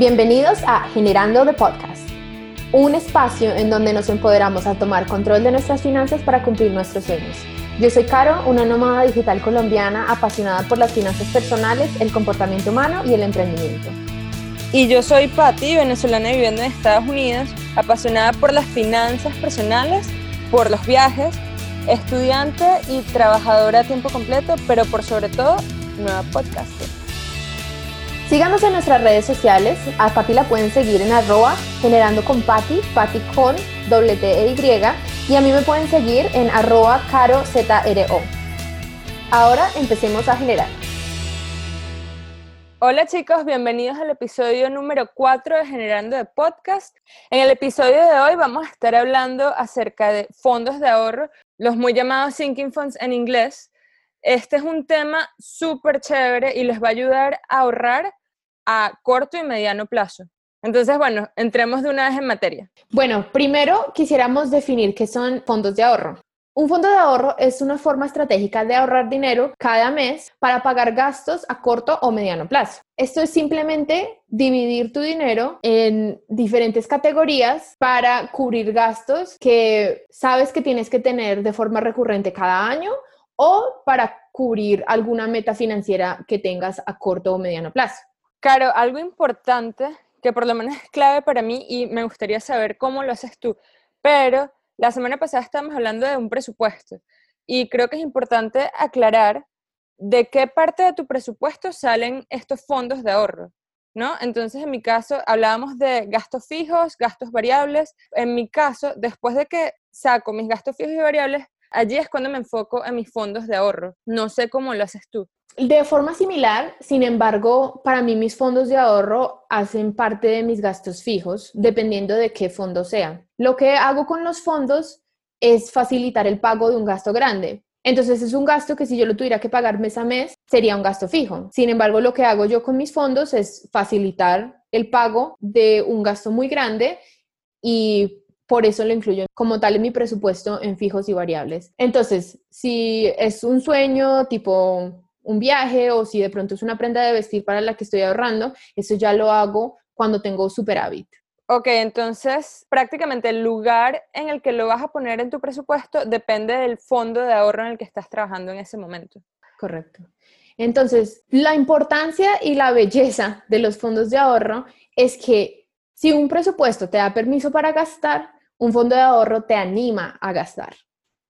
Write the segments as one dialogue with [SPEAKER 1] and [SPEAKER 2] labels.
[SPEAKER 1] Bienvenidos a Generando the Podcast, un espacio en donde nos empoderamos a tomar control de nuestras finanzas para cumplir nuestros sueños. Yo soy Caro, una nómada digital colombiana apasionada por las finanzas personales, el comportamiento humano y el emprendimiento.
[SPEAKER 2] Y yo soy Patti, venezolana viviendo en Estados Unidos, apasionada por las finanzas personales, por los viajes, estudiante y trabajadora a tiempo completo, pero por sobre todo, nueva podcaster.
[SPEAKER 1] Síganos en nuestras redes sociales. A Pati la pueden seguir en arroba generando con Pati, Pati con doble e Y. A mí me pueden seguir en arroba caro ZRO. Ahora empecemos a generar.
[SPEAKER 2] Hola chicos, bienvenidos al episodio número 4 de Generando de Podcast. En el episodio de hoy vamos a estar hablando acerca de fondos de ahorro, los muy llamados sinking funds en inglés. Este es un tema súper chévere y les va a ayudar a ahorrar a corto y mediano plazo. Entonces, bueno, entremos de una vez en materia.
[SPEAKER 1] Bueno, primero quisiéramos definir qué son fondos de ahorro. Un fondo de ahorro es una forma estratégica de ahorrar dinero cada mes para pagar gastos a corto o mediano plazo. Esto es simplemente dividir tu dinero en diferentes categorías para cubrir gastos que sabes que tienes que tener de forma recurrente cada año o para cubrir alguna meta financiera que tengas a corto o mediano plazo.
[SPEAKER 2] Claro, algo importante que por lo menos es clave para mí y me gustaría saber cómo lo haces tú, pero la semana pasada estábamos hablando de un presupuesto y creo que es importante aclarar de qué parte de tu presupuesto salen estos fondos de ahorro, ¿no? Entonces, en mi caso, hablábamos de gastos fijos, gastos variables. En mi caso, después de que saco mis gastos fijos y variables, allí es cuando me enfoco en mis fondos de ahorro. No sé cómo lo haces tú.
[SPEAKER 1] De forma similar, sin embargo, para mí mis fondos de ahorro hacen parte de mis gastos fijos, dependiendo de qué fondo sea. Lo que hago con los fondos es facilitar el pago de un gasto grande. Entonces es un gasto que si yo lo tuviera que pagar mes a mes, sería un gasto fijo. Sin embargo, lo que hago yo con mis fondos es facilitar el pago de un gasto muy grande y por eso lo incluyo como tal en mi presupuesto en fijos y variables. Entonces, si es un sueño tipo un viaje o si de pronto es una prenda de vestir para la que estoy ahorrando, eso ya lo hago cuando tengo superávit.
[SPEAKER 2] Ok, entonces prácticamente el lugar en el que lo vas a poner en tu presupuesto depende del fondo de ahorro en el que estás trabajando en ese momento.
[SPEAKER 1] Correcto. Entonces, la importancia y la belleza de los fondos de ahorro es que si un presupuesto te da permiso para gastar, un fondo de ahorro te anima a gastar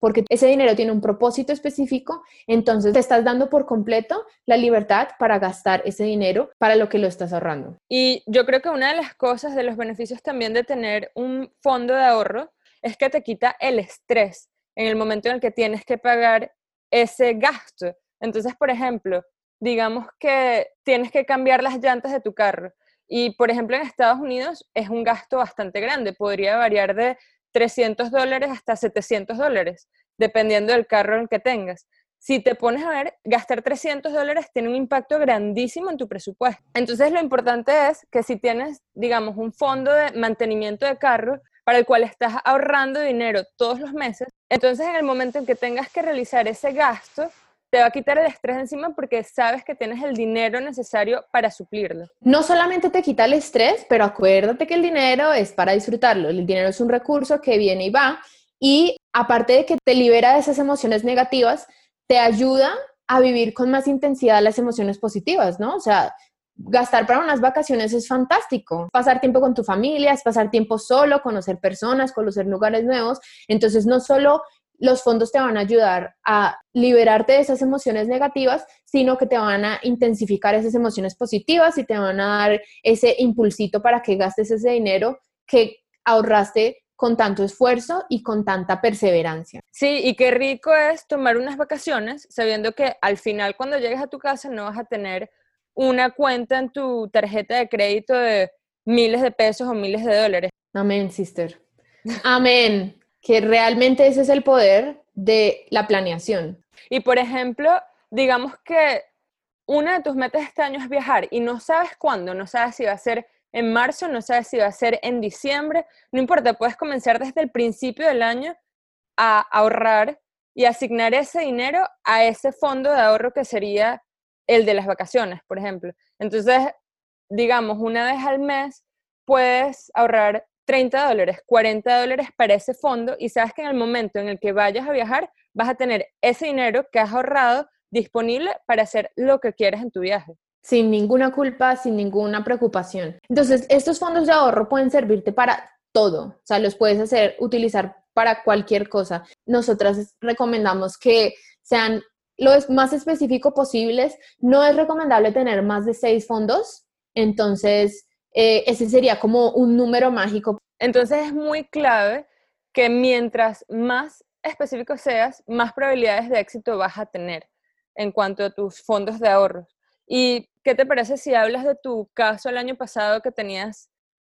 [SPEAKER 1] porque ese dinero tiene un propósito específico, entonces te estás dando por completo la libertad para gastar ese dinero para lo que lo estás ahorrando.
[SPEAKER 2] Y yo creo que una de las cosas, de los beneficios también de tener un fondo de ahorro, es que te quita el estrés en el momento en el que tienes que pagar ese gasto. Entonces, por ejemplo, digamos que tienes que cambiar las llantas de tu carro. Y, por ejemplo, en Estados Unidos es un gasto bastante grande, podría variar de 300 dólares hasta 700 dólares, dependiendo del carro en que tengas. Si te pones a ver, gastar 300 dólares tiene un impacto grandísimo en tu presupuesto. Entonces lo importante es que si tienes, digamos, un fondo de mantenimiento de carro para el cual estás ahorrando dinero todos los meses, entonces en el momento en que tengas que realizar ese gasto, te va a quitar el estrés encima porque sabes que tienes el dinero necesario para suplirlo.
[SPEAKER 1] No solamente te quita el estrés, pero acuérdate que el dinero es para disfrutarlo. El dinero es un recurso que viene y va y aparte de que te libera de esas emociones negativas, te ayuda a vivir con más intensidad las emociones positivas, ¿no? O sea, gastar para unas vacaciones es fantástico. Pasar tiempo con tu familia, es pasar tiempo solo, conocer personas, conocer lugares nuevos. Entonces, no solo los fondos te van a ayudar a liberarte de esas emociones negativas, sino que te van a intensificar esas emociones positivas y te van a dar ese impulsito para que gastes ese dinero que ahorraste con tanto esfuerzo y con tanta perseverancia.
[SPEAKER 2] Sí, y qué rico es tomar unas vacaciones sabiendo que al final cuando llegues a tu casa no vas a tener una cuenta en tu tarjeta de crédito de miles de pesos o miles de dólares.
[SPEAKER 1] Amén, sister. Amén que realmente ese es el poder de la planeación.
[SPEAKER 2] Y por ejemplo, digamos que una de tus metas este año es viajar y no sabes cuándo, no sabes si va a ser en marzo, no sabes si va a ser en diciembre, no importa, puedes comenzar desde el principio del año a ahorrar y asignar ese dinero a ese fondo de ahorro que sería el de las vacaciones, por ejemplo. Entonces, digamos, una vez al mes puedes ahorrar 30 dólares, 40 dólares para ese fondo y sabes que en el momento en el que vayas a viajar vas a tener ese dinero que has ahorrado disponible para hacer lo que quieres en tu viaje.
[SPEAKER 1] Sin ninguna culpa, sin ninguna preocupación. Entonces, estos fondos de ahorro pueden servirte para todo, o sea, los puedes hacer, utilizar para cualquier cosa. Nosotras recomendamos que sean lo más específico posibles. No es recomendable tener más de seis fondos, entonces eh, ese sería como un número mágico.
[SPEAKER 2] Entonces es muy clave que mientras más específico seas, más probabilidades de éxito vas a tener en cuanto a tus fondos de ahorros. ¿Y qué te parece si hablas de tu caso el año pasado que tenías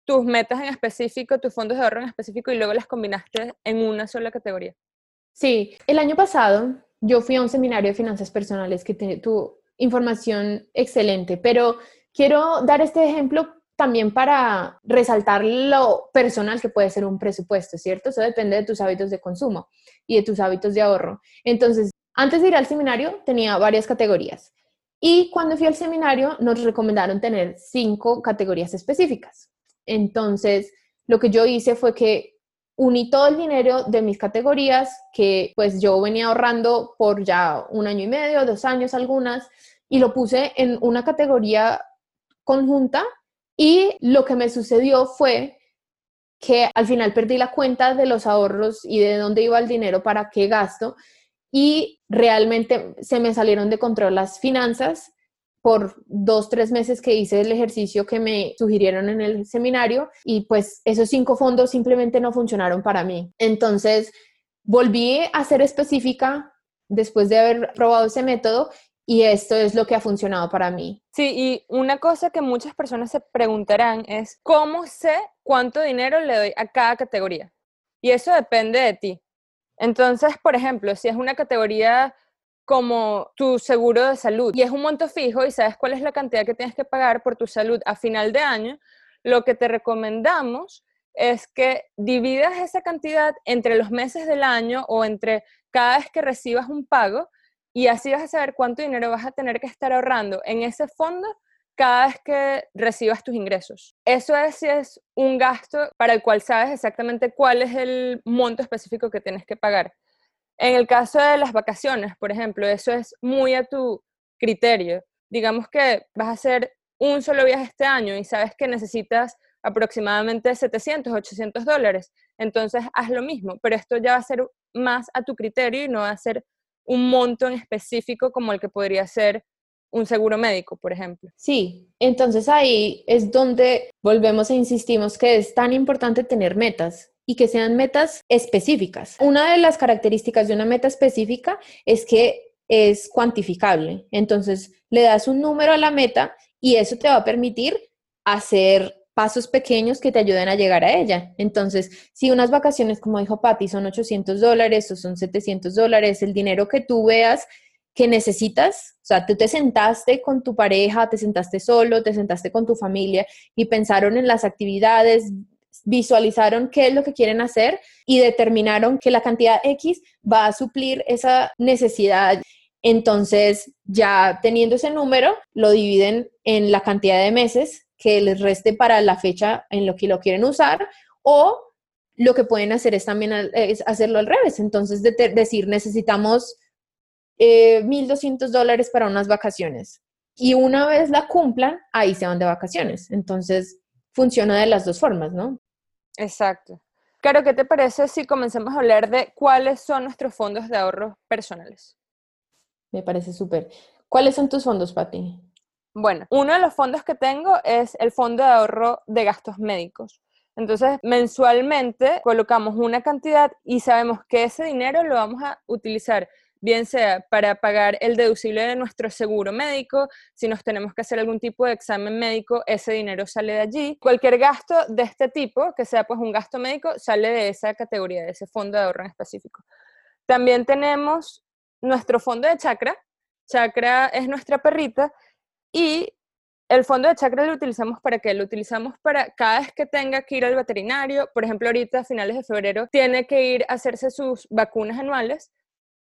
[SPEAKER 2] tus metas en específico, tus fondos de ahorro en específico y luego las combinaste en una sola categoría?
[SPEAKER 1] Sí, el año pasado yo fui a un seminario de finanzas personales que tuvo información excelente, pero quiero dar este ejemplo también para resaltar lo personal que puede ser un presupuesto, ¿cierto? Eso depende de tus hábitos de consumo y de tus hábitos de ahorro. Entonces, antes de ir al seminario tenía varias categorías y cuando fui al seminario nos recomendaron tener cinco categorías específicas. Entonces, lo que yo hice fue que uní todo el dinero de mis categorías que pues yo venía ahorrando por ya un año y medio, dos años algunas, y lo puse en una categoría conjunta y lo que me sucedió fue que al final perdí la cuenta de los ahorros y de dónde iba el dinero, para qué gasto, y realmente se me salieron de control las finanzas por dos, tres meses que hice el ejercicio que me sugirieron en el seminario y pues esos cinco fondos simplemente no funcionaron para mí. Entonces volví a ser específica después de haber probado ese método y esto es lo que ha funcionado para mí.
[SPEAKER 2] Sí, y una cosa que muchas personas se preguntarán es, ¿cómo sé cuánto dinero le doy a cada categoría? Y eso depende de ti. Entonces, por ejemplo, si es una categoría como tu seguro de salud y es un monto fijo y sabes cuál es la cantidad que tienes que pagar por tu salud a final de año, lo que te recomendamos es que dividas esa cantidad entre los meses del año o entre cada vez que recibas un pago y así vas a saber cuánto dinero vas a tener que estar ahorrando en ese fondo cada vez que recibas tus ingresos. Eso es si es un gasto para el cual sabes exactamente cuál es el monto específico que tienes que pagar. En el caso de las vacaciones, por ejemplo, eso es muy a tu criterio. Digamos que vas a hacer un solo viaje este año y sabes que necesitas aproximadamente 700, 800 dólares. Entonces, haz lo mismo, pero esto ya va a ser más a tu criterio y no va a ser un monto en específico como el que podría ser un seguro médico, por ejemplo.
[SPEAKER 1] Sí, entonces ahí es donde volvemos e insistimos que es tan importante tener metas y que sean metas específicas. Una de las características de una meta específica es que es cuantificable. Entonces, le das un número a la meta y eso te va a permitir hacer pasos pequeños que te ayuden a llegar a ella. Entonces, si unas vacaciones, como dijo Patti, son 800 dólares o son 700 dólares, el dinero que tú veas que necesitas, o sea, tú te sentaste con tu pareja, te sentaste solo, te sentaste con tu familia y pensaron en las actividades, visualizaron qué es lo que quieren hacer y determinaron que la cantidad X va a suplir esa necesidad. Entonces, ya teniendo ese número, lo dividen en la cantidad de meses que les reste para la fecha en lo que lo quieren usar o lo que pueden hacer es también es hacerlo al revés. Entonces, decir, necesitamos 1.200 eh, dólares para unas vacaciones. Y una vez la cumplan, ahí se van de vacaciones. Entonces, funciona de las dos formas, ¿no?
[SPEAKER 2] Exacto. Claro, ¿qué te parece si comenzamos a hablar de cuáles son nuestros fondos de ahorro personales?
[SPEAKER 1] Me parece súper. ¿Cuáles son tus fondos, Pati?
[SPEAKER 2] Bueno, uno de los fondos que tengo es el fondo de ahorro de gastos médicos. Entonces, mensualmente colocamos una cantidad y sabemos que ese dinero lo vamos a utilizar bien sea para pagar el deducible de nuestro seguro médico, si nos tenemos que hacer algún tipo de examen médico, ese dinero sale de allí. Cualquier gasto de este tipo, que sea pues un gasto médico, sale de esa categoría, de ese fondo de ahorro en específico. También tenemos nuestro fondo de chakra. Chakra es nuestra perrita y el fondo de chakra lo utilizamos para qué? Lo utilizamos para cada vez que tenga que ir al veterinario, por ejemplo, ahorita a finales de febrero tiene que ir a hacerse sus vacunas anuales,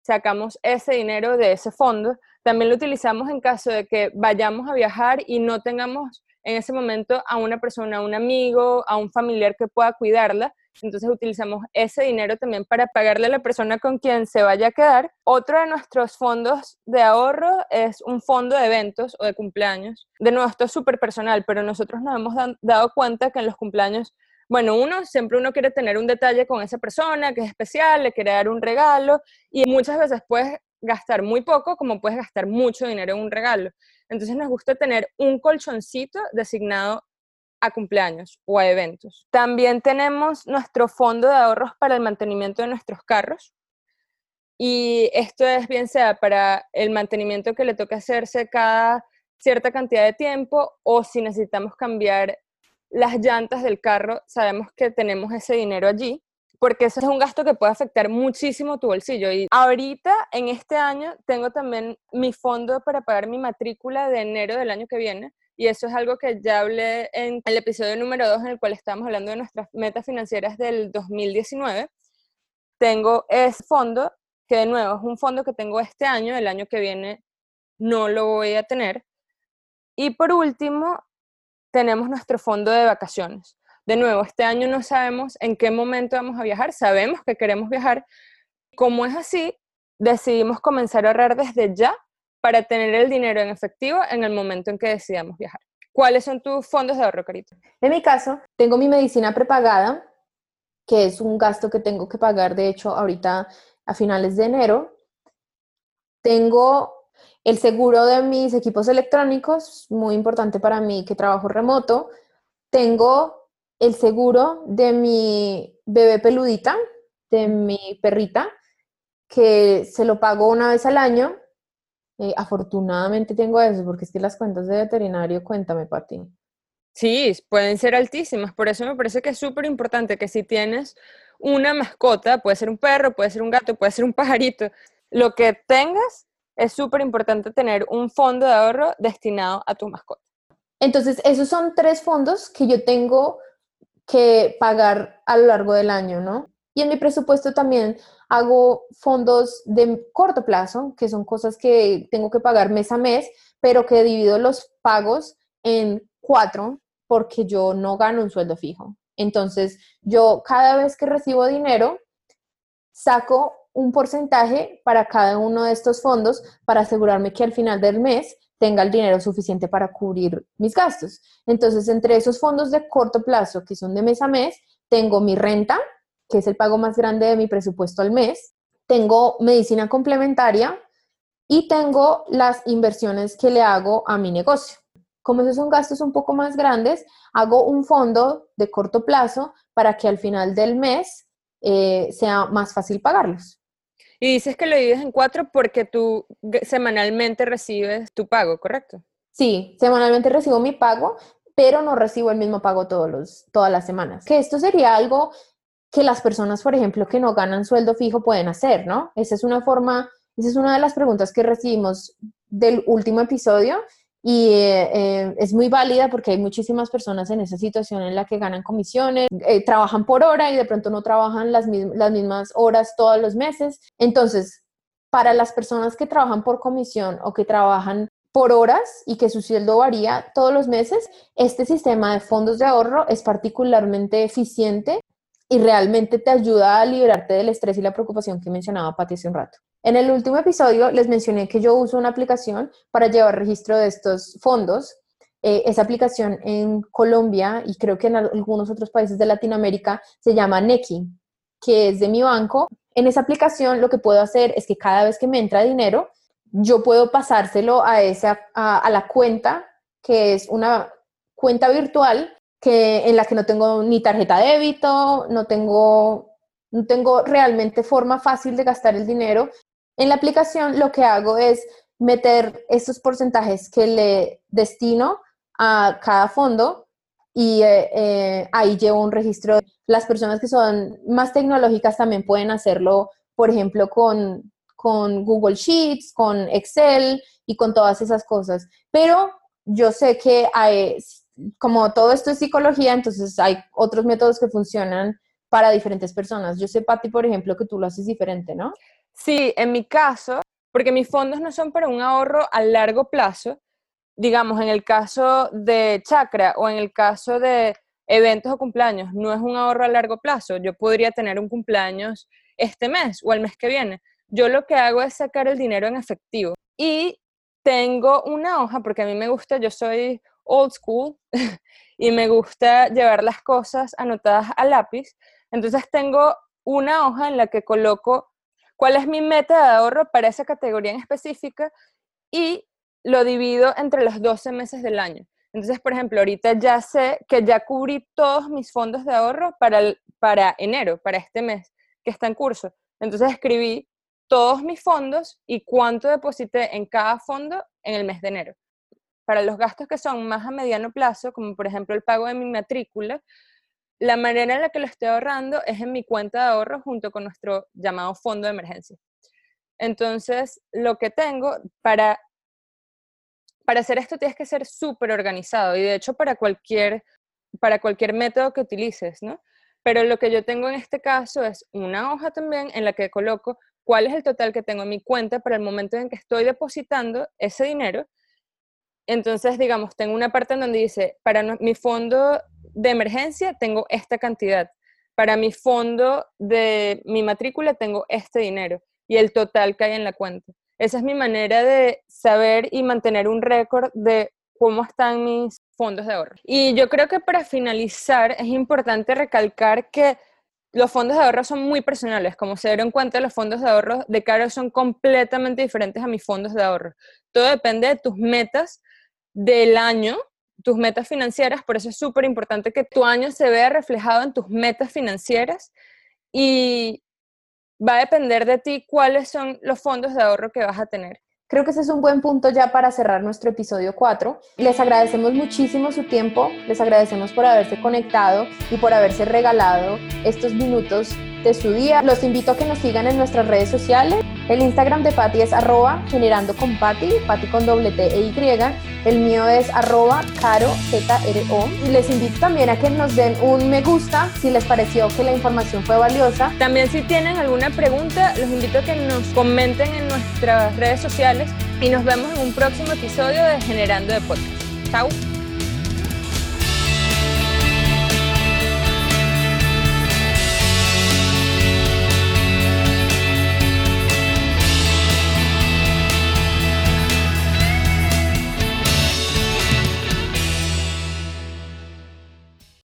[SPEAKER 2] sacamos ese dinero de ese fondo. También lo utilizamos en caso de que vayamos a viajar y no tengamos en ese momento a una persona, a un amigo, a un familiar que pueda cuidarla. Entonces utilizamos ese dinero también para pagarle a la persona con quien se vaya a quedar. Otro de nuestros fondos de ahorro es un fondo de eventos o de cumpleaños. De nuevo, esto es súper personal, pero nosotros nos hemos dado cuenta que en los cumpleaños bueno, uno, siempre uno quiere tener un detalle con esa persona que es especial, le quiere dar un regalo y muchas veces puedes gastar muy poco como puedes gastar mucho dinero en un regalo. Entonces nos gusta tener un colchoncito designado a cumpleaños o a eventos. También tenemos nuestro fondo de ahorros para el mantenimiento de nuestros carros. Y esto es bien sea para el mantenimiento que le toque hacerse cada cierta cantidad de tiempo o si necesitamos cambiar las llantas del carro, sabemos que tenemos ese dinero allí porque eso es un gasto que puede afectar muchísimo tu bolsillo. Y ahorita, en este año, tengo también mi fondo para pagar mi matrícula de enero del año que viene. Y eso es algo que ya hablé en el episodio número 2, en el cual estábamos hablando de nuestras metas financieras del 2019. Tengo ese fondo, que de nuevo es un fondo que tengo este año, el año que viene no lo voy a tener. Y por último, tenemos nuestro fondo de vacaciones. De nuevo, este año no sabemos en qué momento vamos a viajar, sabemos que queremos viajar. Como es así, decidimos comenzar a ahorrar desde ya para tener el dinero en efectivo en el momento en que decidamos viajar. ¿Cuáles son tus fondos de ahorro, Carito?
[SPEAKER 1] En mi caso, tengo mi medicina prepagada, que es un gasto que tengo que pagar, de hecho, ahorita a finales de enero. Tengo el seguro de mis equipos electrónicos, muy importante para mí que trabajo remoto. Tengo el seguro de mi bebé peludita, de mi perrita, que se lo pago una vez al año. Eh, afortunadamente tengo eso, porque es que las cuentas de veterinario, cuéntame, Pati.
[SPEAKER 2] Sí, pueden ser altísimas, por eso me parece que es súper importante que si tienes una mascota, puede ser un perro, puede ser un gato, puede ser un pajarito, lo que tengas, es súper importante tener un fondo de ahorro destinado a tu mascota.
[SPEAKER 1] Entonces, esos son tres fondos que yo tengo que pagar a lo largo del año, ¿no? Y en mi presupuesto también hago fondos de corto plazo, que son cosas que tengo que pagar mes a mes, pero que divido los pagos en cuatro porque yo no gano un sueldo fijo. Entonces, yo cada vez que recibo dinero, saco un porcentaje para cada uno de estos fondos para asegurarme que al final del mes tenga el dinero suficiente para cubrir mis gastos. Entonces, entre esos fondos de corto plazo, que son de mes a mes, tengo mi renta, que es el pago más grande de mi presupuesto al mes, tengo medicina complementaria y tengo las inversiones que le hago a mi negocio. Como esos son gastos un poco más grandes, hago un fondo de corto plazo para que al final del mes eh, sea más fácil pagarlos.
[SPEAKER 2] Y dices que lo divides en cuatro porque tú semanalmente recibes tu pago, ¿correcto?
[SPEAKER 1] Sí, semanalmente recibo mi pago, pero no recibo el mismo pago todos los, todas las semanas. Que esto sería algo que las personas, por ejemplo, que no ganan sueldo fijo pueden hacer, ¿no? Esa es una forma, esa es una de las preguntas que recibimos del último episodio y eh, eh, es muy válida porque hay muchísimas personas en esa situación en la que ganan comisiones, eh, trabajan por hora y de pronto no trabajan las, las mismas horas todos los meses. Entonces, para las personas que trabajan por comisión o que trabajan por horas y que su sueldo varía todos los meses, este sistema de fondos de ahorro es particularmente eficiente y realmente te ayuda a liberarte del estrés y la preocupación que mencionaba Pati hace un rato. En el último episodio les mencioné que yo uso una aplicación para llevar registro de estos fondos. Eh, esa aplicación en Colombia y creo que en algunos otros países de Latinoamérica se llama Neki, que es de mi banco. En esa aplicación lo que puedo hacer es que cada vez que me entra dinero, yo puedo pasárselo a, esa, a, a la cuenta, que es una cuenta virtual que, en la que no tengo ni tarjeta de débito, no tengo, no tengo realmente forma fácil de gastar el dinero. En la aplicación lo que hago es meter esos porcentajes que le destino a cada fondo y eh, eh, ahí llevo un registro. Las personas que son más tecnológicas también pueden hacerlo, por ejemplo, con, con Google Sheets, con Excel y con todas esas cosas. Pero yo sé que hay, como todo esto es psicología, entonces hay otros métodos que funcionan para diferentes personas. Yo sé, Patti, por ejemplo, que tú lo haces diferente, ¿no?
[SPEAKER 2] Sí, en mi caso, porque mis fondos no son para un ahorro a largo plazo, digamos, en el caso de chakra o en el caso de eventos o cumpleaños, no es un ahorro a largo plazo. Yo podría tener un cumpleaños este mes o el mes que viene. Yo lo que hago es sacar el dinero en efectivo y tengo una hoja, porque a mí me gusta, yo soy old school y me gusta llevar las cosas anotadas a lápiz. Entonces tengo una hoja en la que coloco cuál es mi meta de ahorro para esa categoría en específica y lo divido entre los 12 meses del año. Entonces, por ejemplo, ahorita ya sé que ya cubrí todos mis fondos de ahorro para, para enero, para este mes que está en curso. Entonces escribí todos mis fondos y cuánto deposité en cada fondo en el mes de enero. Para los gastos que son más a mediano plazo, como por ejemplo el pago de mi matrícula, la manera en la que lo estoy ahorrando es en mi cuenta de ahorro junto con nuestro llamado fondo de emergencia. Entonces, lo que tengo para para hacer esto tienes que ser súper organizado y de hecho para cualquier, para cualquier método que utilices, ¿no? Pero lo que yo tengo en este caso es una hoja también en la que coloco cuál es el total que tengo en mi cuenta para el momento en que estoy depositando ese dinero. Entonces, digamos, tengo una parte en donde dice, para mi fondo de emergencia tengo esta cantidad, para mi fondo de mi matrícula tengo este dinero y el total hay en la cuenta. Esa es mi manera de saber y mantener un récord de cómo están mis fondos de ahorro. Y yo creo que para finalizar es importante recalcar que los fondos de ahorro son muy personales. Como se dieron cuenta, los fondos de ahorro de Caro son completamente diferentes a mis fondos de ahorro. Todo depende de tus metas del año, tus metas financieras. Por eso es súper importante que tu año se vea reflejado en tus metas financieras. Y va a depender de ti cuáles son los fondos de ahorro que vas a tener.
[SPEAKER 1] Creo que ese es un buen punto ya para cerrar nuestro episodio 4. Les agradecemos muchísimo su tiempo, les agradecemos por haberse conectado y por haberse regalado estos minutos su día. Los invito a que nos sigan en nuestras redes sociales. El Instagram de Patti es arroba generando con Patti, Patti con doble T e Y. El mío es arroba caro Z -O. Y les invito también a que nos den un me gusta si les pareció que la información fue valiosa.
[SPEAKER 2] También si tienen alguna pregunta, los invito a que nos comenten en nuestras redes sociales y nos vemos en un próximo episodio de Generando de Podcast. Chao.